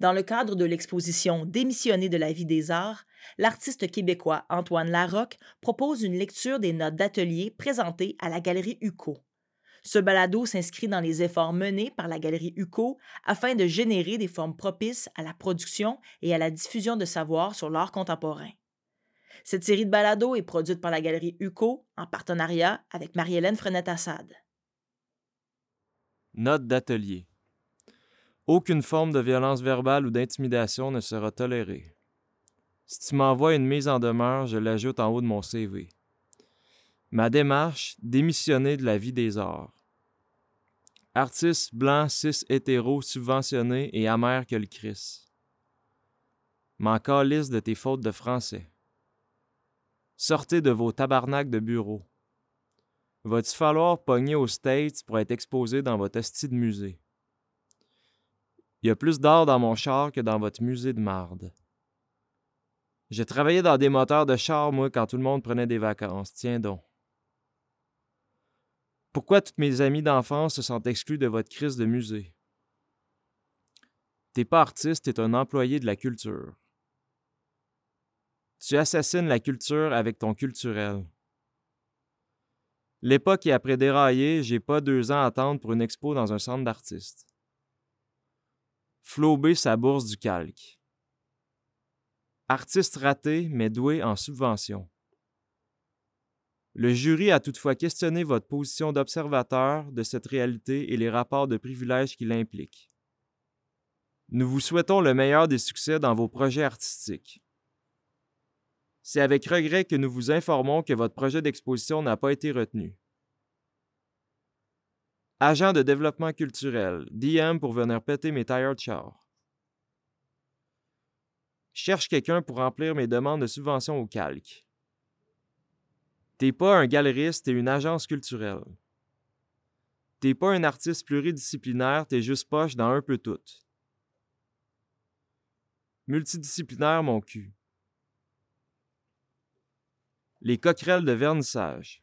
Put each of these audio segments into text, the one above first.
Dans le cadre de l'exposition Démissionner de la vie des arts, l'artiste québécois Antoine Larocque propose une lecture des notes d'atelier présentées à la Galerie UCO. Ce balado s'inscrit dans les efforts menés par la Galerie UCO afin de générer des formes propices à la production et à la diffusion de savoir sur l'art contemporain. Cette série de balados est produite par la Galerie UCO en partenariat avec Marie-Hélène Frenette-Assad. D'atelier. Aucune forme de violence verbale ou d'intimidation ne sera tolérée. Si tu m'envoies une mise en demeure, je l'ajoute en haut de mon CV. Ma démarche, démissionner de la vie des arts. Artiste blanc, cis, hétéro, subventionné et amer que le Christ. M'en calisse de tes fautes de français. Sortez de vos tabarnaks de bureau. Va-t-il falloir pogner aux States pour être exposé dans votre esti de musée? Il y a plus d'art dans mon char que dans votre musée de marde. J'ai travaillé dans des moteurs de char, moi, quand tout le monde prenait des vacances. Tiens donc. Pourquoi toutes mes amies d'enfance se sont exclues de votre crise de musée? T'es pas artiste, t'es un employé de la culture. Tu assassines la culture avec ton culturel. L'époque est après déraillé, j'ai pas deux ans à attendre pour une expo dans un centre d'artistes. Flaubé sa bourse du calque. Artiste raté, mais doué en subvention. Le jury a toutefois questionné votre position d'observateur de cette réalité et les rapports de privilèges qui l'impliquent. Nous vous souhaitons le meilleur des succès dans vos projets artistiques. C'est avec regret que nous vous informons que votre projet d'exposition n'a pas été retenu. Agent de développement culturel, DM pour venir péter mes tires de char. Cherche quelqu'un pour remplir mes demandes de subvention au calque. T'es pas un galeriste, t'es une agence culturelle. T'es pas un artiste pluridisciplinaire, t'es juste poche dans un peu tout. Multidisciplinaire, mon cul. Les coquerelles de vernissage.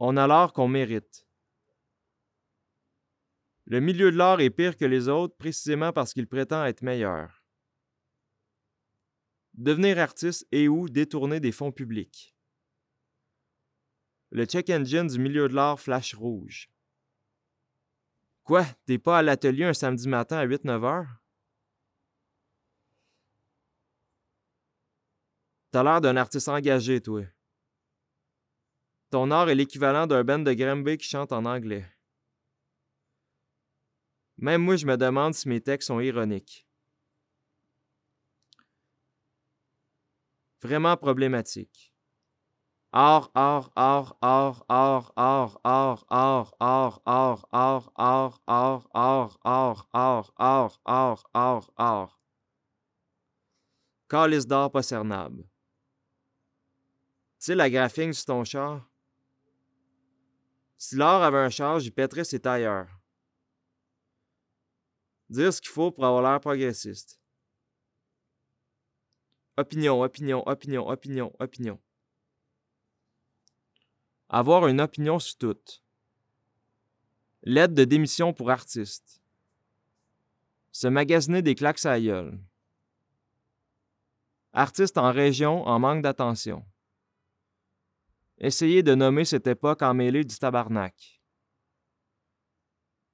On a l'art qu'on mérite. Le milieu de l'art est pire que les autres précisément parce qu'il prétend être meilleur devenir artiste et ou détourner des fonds publics. Le check engine du milieu de l'art flash rouge. Quoi, t'es pas à l'atelier un samedi matin à 8-9 heures? T'as l'air d'un artiste engagé, toi. Ton art est l'équivalent d'un band de Granby qui chante en anglais. Même moi, je me demande si mes textes sont ironiques. vraiment problématique. Or, or, or, or, or, or, or, or, or, or, or, or, or, or, or, or, or, or, or, or. Calice d'or pas cernable. Tu sais, la graphine sur ton char? Si l'or avait un char, j'y pèterais ses tailleurs. Dire ce qu'il faut pour avoir l'air progressiste. Opinion, opinion, opinion, opinion, opinion. Avoir une opinion sur tout. Lettre de démission pour artiste. Se magasiner des claques à gueule. Artiste en région en manque d'attention. Essayer de nommer cette époque emmêlée du tabarnak.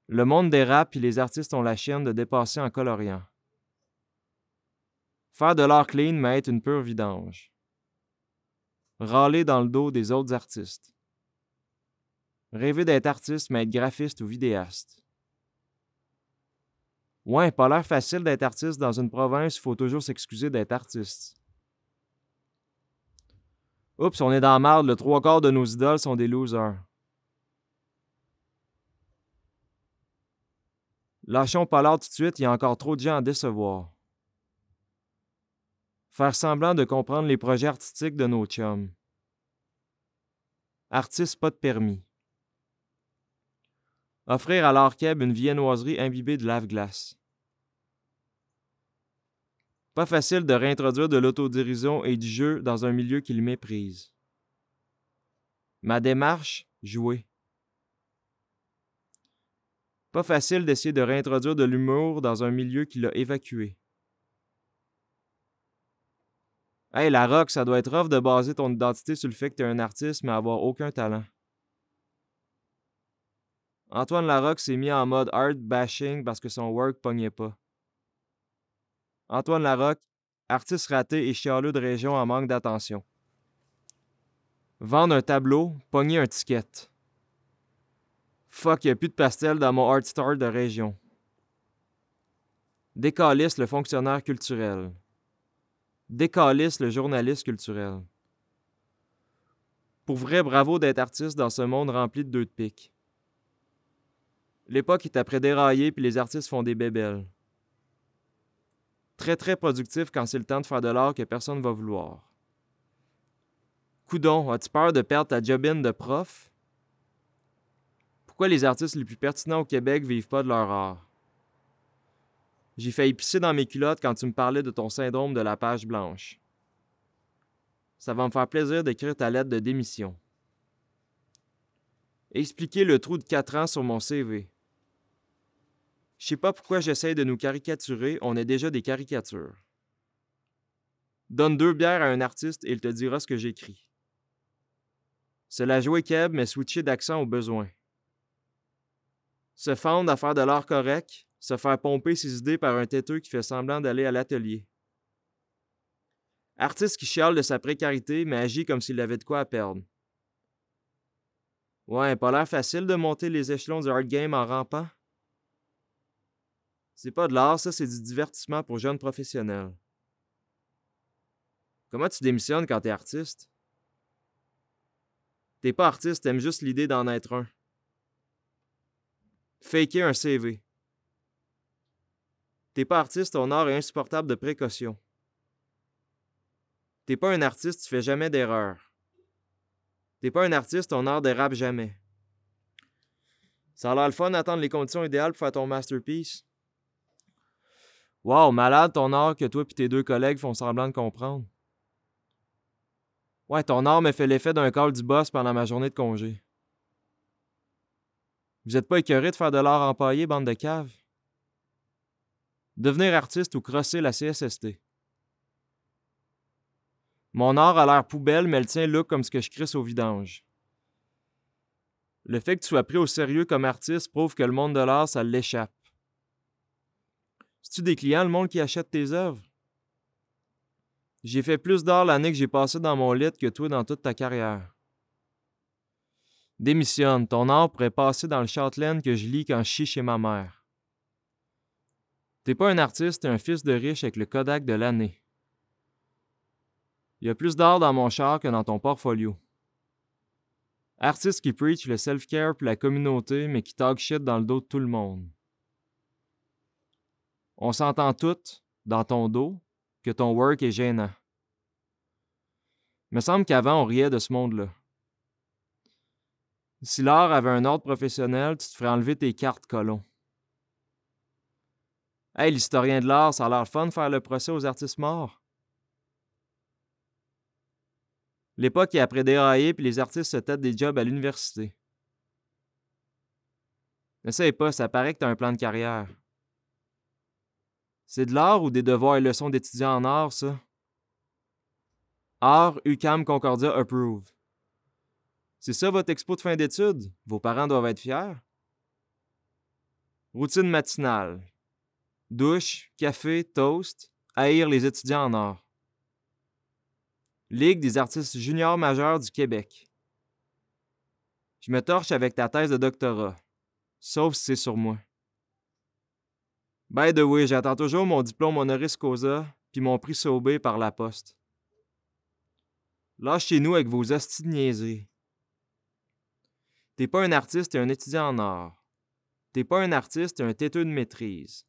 Le monde dérape et les artistes ont la chienne de dépasser en coloriant. Faire de l'art clean, mais être une pure vidange. Râler dans le dos des autres artistes. Rêver d'être artiste, mais être graphiste ou vidéaste. Ouais, pas l'air facile d'être artiste dans une province, il faut toujours s'excuser d'être artiste. Oups, on est dans la le trois quarts de nos idoles sont des losers. Lâchons pas l'art tout de suite, il y a encore trop de gens à décevoir. Faire semblant de comprendre les projets artistiques de nos chums. Artiste pas de permis. Offrir à l'Arkeb une viennoiserie imbibée de lave-glace. Pas facile de réintroduire de l'autodérision et du jeu dans un milieu qu'il méprise. Ma démarche, jouer. Pas facile d'essayer de réintroduire de l'humour dans un milieu qui l'a évacué. Hey, la ça doit être rough de baser ton identité sur le fait que t'es un artiste mais avoir aucun talent. Antoine Larocque s'est mis en mode art bashing parce que son work pognait pas. Antoine Larocque, artiste raté et chialeux de région en manque d'attention. Vendre un tableau, pogner un ticket. Fuck, y a plus de pastel dans mon art store de région. Décalisse le fonctionnaire culturel. Décalisse le journaliste culturel. Pour vrai, bravo d'être artiste dans ce monde rempli de deux de pique. L'époque est après dérailler puis les artistes font des bébelles. Très très productif quand c'est le temps de faire de l'art que personne ne va vouloir. Coudon, as-tu peur de perdre ta jobine de prof? Pourquoi les artistes les plus pertinents au Québec vivent pas de leur art? J'ai failli pisser dans mes culottes quand tu me parlais de ton syndrome de la page blanche. Ça va me faire plaisir d'écrire ta lettre de démission. Expliquer le trou de 4 ans sur mon CV. Je sais pas pourquoi j'essaie de nous caricaturer, on est déjà des caricatures. Donne deux bières à un artiste et il te dira ce que j'écris. C'est la jouer keb, mais switcher d'accent au besoin. Se fendre à faire de l'art correct, se faire pomper ses idées par un têteux qui fait semblant d'aller à l'atelier. Artiste qui chiale de sa précarité, mais agit comme s'il avait de quoi à perdre. Ouais, pas l'air facile de monter les échelons du hard game en rampant. C'est pas de l'art, ça, c'est du divertissement pour jeunes professionnels. Comment tu démissionnes quand t'es artiste? T'es pas artiste, t'aimes juste l'idée d'en être un. Faker un CV. T'es pas artiste, ton art est insupportable de précaution. T'es pas un artiste, tu fais jamais d'erreur. T'es pas un artiste, ton art dérape jamais. Ça a l'air le fun d'attendre les conditions idéales pour faire ton masterpiece. Wow, malade ton art que toi et tes deux collègues font semblant de comprendre. Ouais, ton art me fait l'effet d'un call du boss pendant ma journée de congé. Vous êtes pas écœuré de faire de l'art empaillé, bande de caves? Devenir artiste ou crosser la CSST. Mon art a l'air poubelle, mais le tien look comme ce que je crisse au vidange. Le fait que tu sois pris au sérieux comme artiste prouve que le monde de l'art, ça l'échappe. C'est-tu des clients, le monde qui achète tes œuvres? J'ai fait plus d'art l'année que j'ai passé dans mon lit que toi dans toute ta carrière. Démissionne, ton art pourrait passer dans le Châtelaine que je lis quand je chie chez ma mère. T'es pas un artiste, t'es un fils de riche avec le Kodak de l'année. Il y a plus d'art dans mon char que dans ton portfolio. Artiste qui preach le self-care pour la communauté, mais qui talk shit dans le dos de tout le monde. On s'entend toutes, dans ton dos, que ton work est gênant. Il me semble qu'avant, on riait de ce monde-là. Si l'art avait un ordre professionnel, tu te ferais enlever tes cartes colons. Hey, l'historien de l'art, ça a l'air fun de faire le procès aux artistes morts. L'époque est après déraillé, puis les artistes se têtent des jobs à l'université. N'essaye pas, ça paraît que tu as un plan de carrière. C'est de l'art ou des devoirs et leçons d'étudiants en art, ça? Art, UCAM Concordia approve. C'est ça votre expo de fin d'études? Vos parents doivent être fiers. Routine matinale. Douche, café, toast, haïr les étudiants en art. Ligue des artistes juniors majeurs du Québec. Je me torche avec ta thèse de doctorat, sauf si c'est sur moi. By the way, j'attends toujours mon diplôme honoris causa puis mon prix Saubé par la poste. Lâchez-nous avec vos hosties de T'es pas un artiste, t'es un étudiant en art. T'es pas un artiste, t'es un têteux de maîtrise.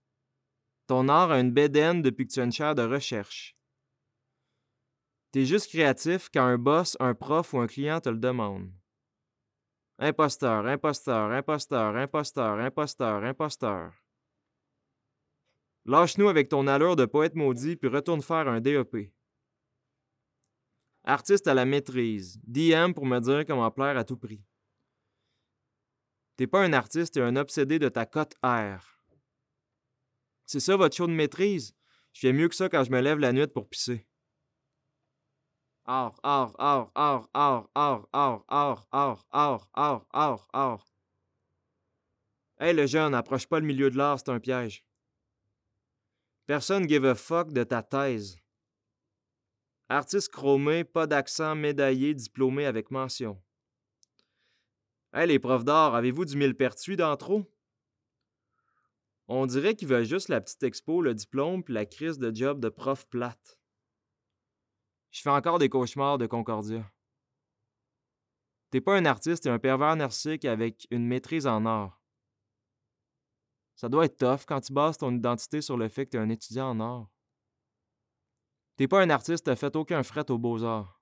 Ton art a une bédaine depuis que tu as une chaire de recherche. T'es juste créatif quand un boss, un prof ou un client te le demande. Imposteur, imposteur, imposteur, imposteur, imposteur, imposteur. Lâche-nous avec ton allure de poète maudit, puis retourne faire un DEP. Artiste à la maîtrise. DM pour me dire comment plaire à tout prix. T'es pas un artiste, t'es un obsédé de ta cote R. C'est ça votre show de maîtrise? Je fais mieux que ça quand je me lève la nuit pour pisser. Or, or, or, or, or, or, or, or, or, or, or, or, or. Hey le jeune, approche pas le milieu de l'art, c'est un piège. Personne give a fuck de ta thèse. Artiste chromé, pas d'accent, médaillé, diplômé avec mention. Hey les profs d'art, avez-vous du millepertuis dans trop? On dirait qu'ils veulent juste la petite expo, le diplôme puis la crise de job de prof plate. Je fais encore des cauchemars de Concordia. T'es pas un artiste, t'es un pervers narcissique avec une maîtrise en art. Ça doit être tough quand tu bases ton identité sur le fait que t'es un étudiant en art. T'es pas un artiste, t'as fait aucun fret aux beaux-arts.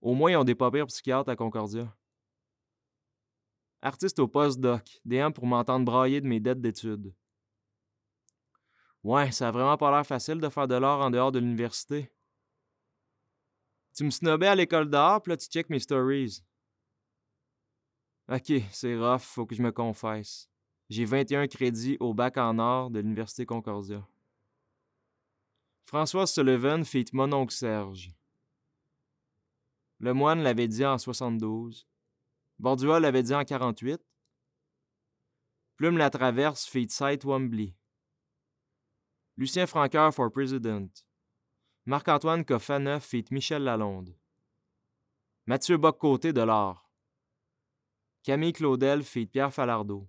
Au moins, ils ont des papiers psychiatres à Concordia. Artiste au post-doc, DM pour m'entendre brailler de mes dettes d'études. Ouais, ça a vraiment pas l'air facile de faire de l'art en dehors de l'université. Tu me snobais à l'école d'art, puis là tu check mes stories. Ok, c'est rough, faut que je me confesse. J'ai 21 crédits au bac en art de l'Université Concordia. François Sullivan fit mon oncle Serge. Le moine l'avait dit en 72. Bordua l'avait dit en 48. Plume la traverse fit Sight Wembley. Lucien Francoeur for President. Marc-Antoine Coffaneuf fit Michel Lalonde. Mathieu Boccoté de l'art. Camille Claudel fit Pierre Falardeau.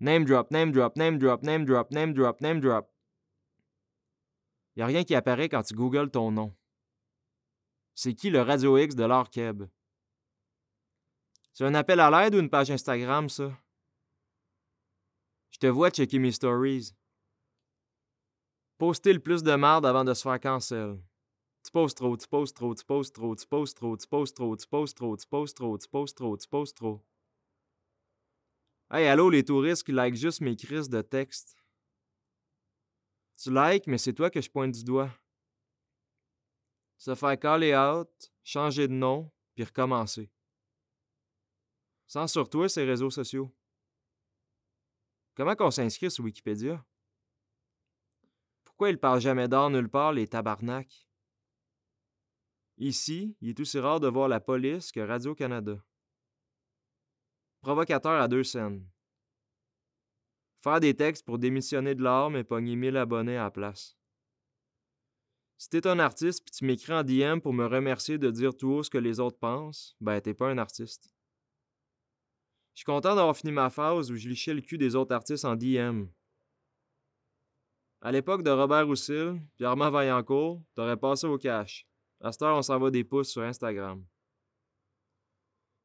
Name drop, name drop, name drop, name drop, name drop, name drop. Y a rien qui apparaît quand tu googles ton nom. C'est qui le Radio X de l'art? C'est un appel à l'aide ou une page Instagram, ça? Je te vois checker mes stories. Poster le plus de merde avant de se faire cancel. Tu poses trop, tu poses trop, tu poses trop, tu poses trop, tu poses trop, tu poses trop, tu poses trop, tu poses trop, tu poses trop. Hey, allô, les touristes qui likent juste mes crises de texte. Tu likes, mais c'est toi que je pointe du doigt. Se faire caller out, changer de nom, puis recommencer. Sans sur toi, ces réseaux sociaux. Comment qu'on s'inscrit sur Wikipédia? Pourquoi ils parlent jamais d'or nulle part, les tabarnaks? Ici, il est aussi rare de voir la police que Radio-Canada. Provocateur à deux scènes. Faire des textes pour démissionner de l'art, mais pogner 1000 abonnés à la place. Si t'es un artiste puis tu m'écris en DM pour me remercier de dire tout haut ce que les autres pensent, ben t'es pas un artiste. Je suis content d'avoir fini ma phase où je lichais le cul des autres artistes en DM. À l'époque de Robert Roussil puis Armand Vaillancourt, t'aurais passé au cash. À cette heure, on s'envoie des pouces sur Instagram.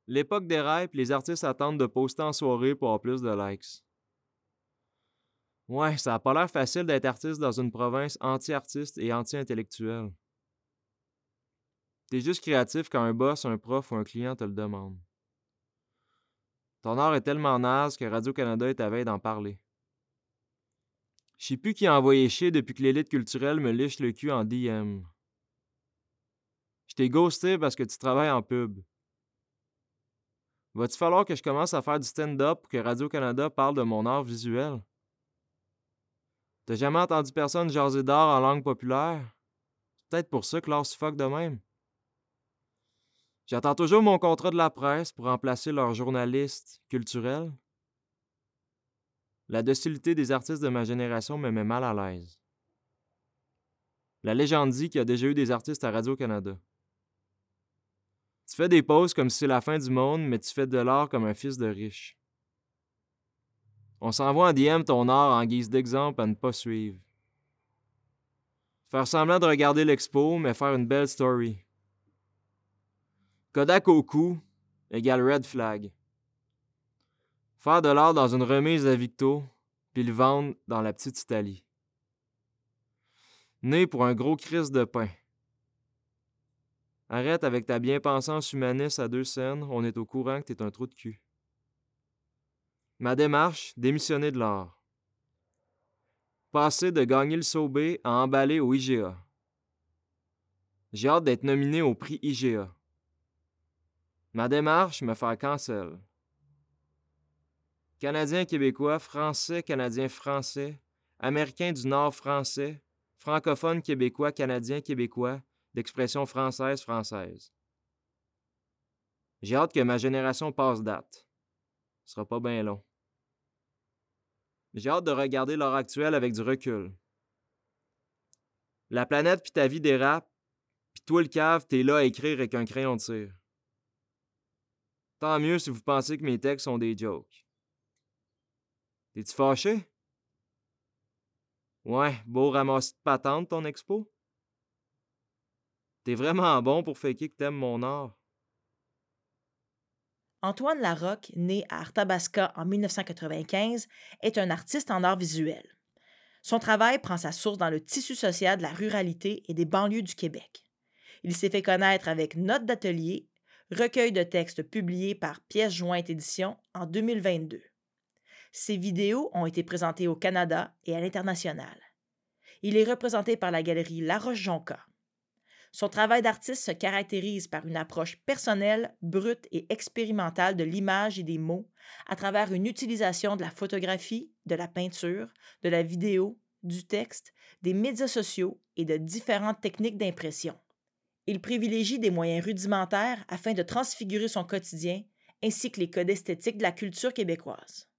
L'époque des rêves, les artistes attendent de poster en soirée pour avoir plus de likes. Ouais, ça a pas l'air facile d'être artiste dans une province anti-artiste et anti-intellectuelle. T'es juste créatif quand un boss, un prof ou un client te le demande. Ton art est tellement naze que Radio-Canada est à veille d'en parler. Je sais plus qui a envoyé chier depuis que l'élite culturelle me liche le cul en DM. Je t'ai ghosté parce que tu travailles en pub. Va-t-il falloir que je commence à faire du stand-up pour que Radio-Canada parle de mon art visuel? T'as jamais entendu personne jaser d'art en langue populaire? C'est peut-être pour ça que l'art suffoque de même. J'attends toujours mon contrat de la presse pour remplacer leurs journalistes culturels. La docilité des artistes de ma génération me met mal à l'aise. La légende dit qu'il y a déjà eu des artistes à Radio-Canada. Tu fais des pauses comme si c'est la fin du monde, mais tu fais de l'art comme un fils de riche. On s'envoie en DM ton art en guise d'exemple à ne pas suivre. Faire semblant de regarder l'expo, mais faire une belle story. Kodak au cou égale red flag. Faire de l'art dans une remise à Victo, puis le vendre dans la petite Italie. Né pour un gros crise de pain. Arrête avec ta bien-pensance humaniste à deux scènes, on est au courant que t'es un trou de cul. Ma démarche, démissionner de l'art. Passer de gagner le Sobé à emballer au IGA. J'ai hâte d'être nominé au prix IGA. Ma démarche, me faire cancel. Canadien québécois, français, canadien français, américain du Nord français, francophone québécois, canadien québécois, d'expression française française. J'ai hâte que ma génération passe date. Ce sera pas bien long. J'ai hâte de regarder l'heure actuelle avec du recul. La planète puis ta vie dérape, puis toi le cave, t'es là à écrire avec un crayon de cire. Tant mieux si vous pensez que mes textes sont des jokes. T'es-tu fâché? Ouais, beau ramasser de patente ton expo? T'es vraiment bon pour faker que t'aimes mon art. Antoine Larocque, né à Arthabasca en 1995, est un artiste en art visuel. Son travail prend sa source dans le tissu social de la ruralité et des banlieues du Québec. Il s'est fait connaître avec Notes d'atelier, recueil de textes publié par Pièce Jointe Édition en 2022. Ses vidéos ont été présentées au Canada et à l'international. Il est représenté par la galerie La Roche-Jonca. Son travail d'artiste se caractérise par une approche personnelle, brute et expérimentale de l'image et des mots à travers une utilisation de la photographie, de la peinture, de la vidéo, du texte, des médias sociaux et de différentes techniques d'impression. Il privilégie des moyens rudimentaires afin de transfigurer son quotidien ainsi que les codes esthétiques de la culture québécoise.